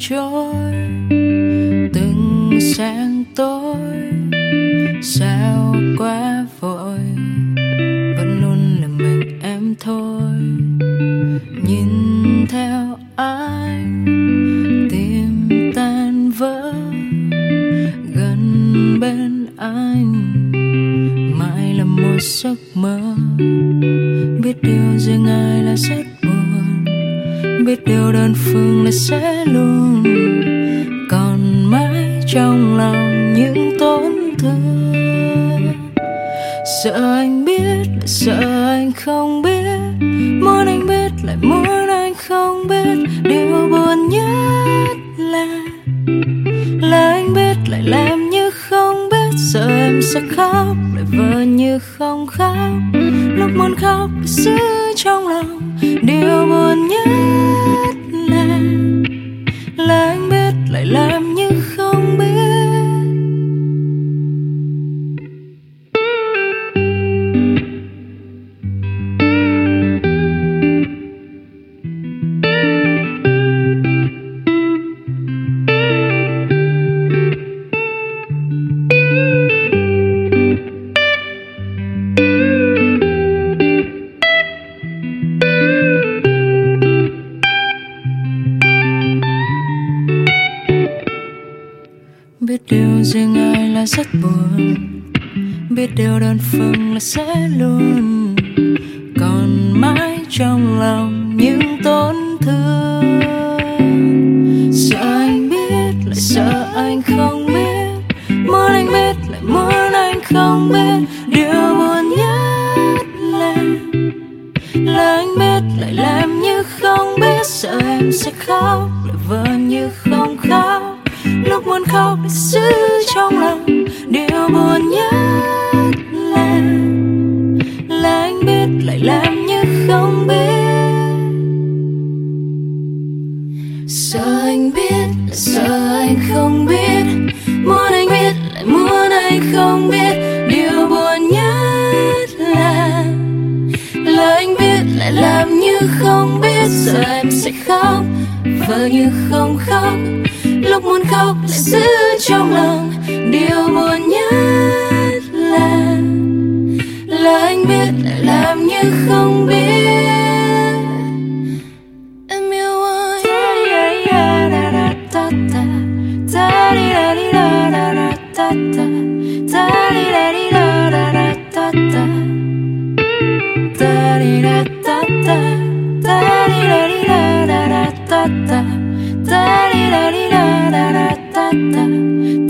trôi, từng sáng tối, sao quá vội, vẫn luôn là mình em thôi. Nhìn theo anh tim tan vỡ, gần bên anh, mãi là một giấc mơ. Biết điều riêng ai là giấc biết điều đơn phương là sẽ luôn còn mãi trong lòng những tổn thương. Sợ anh biết lại sợ anh không biết, muốn anh biết lại muốn anh không biết. Điều buồn nhất là là anh biết lại làm như không biết. Sợ em sẽ khóc lại vờ như không khóc. Lúc muốn khóc lại giữ trong lòng, điều buồn nhất điều riêng ai là rất buồn. Biết điều đơn phương là sẽ luôn. Còn mãi trong lòng những tổn thương. Sợ anh biết, lại sợ anh không biết. Muốn anh biết, lại muốn anh không biết. Điều buồn nhất là là anh biết, lại làm như không biết. Sợ em sẽ khóc lúc muốn khóc, giữ trong lòng, điều buồn nhất là là anh biết lại làm như không biết. Sợ anh biết, sợ anh không biết. Muốn anh biết, lại muốn anh không biết. Điều buồn nhất là là anh biết lại làm như không biết. Giờ em sẽ khóc vờ như không khóc. Lúc muốn khóc lại giữ trong lòng điều buồn nhất. ラッタダリラリラララッタッタ。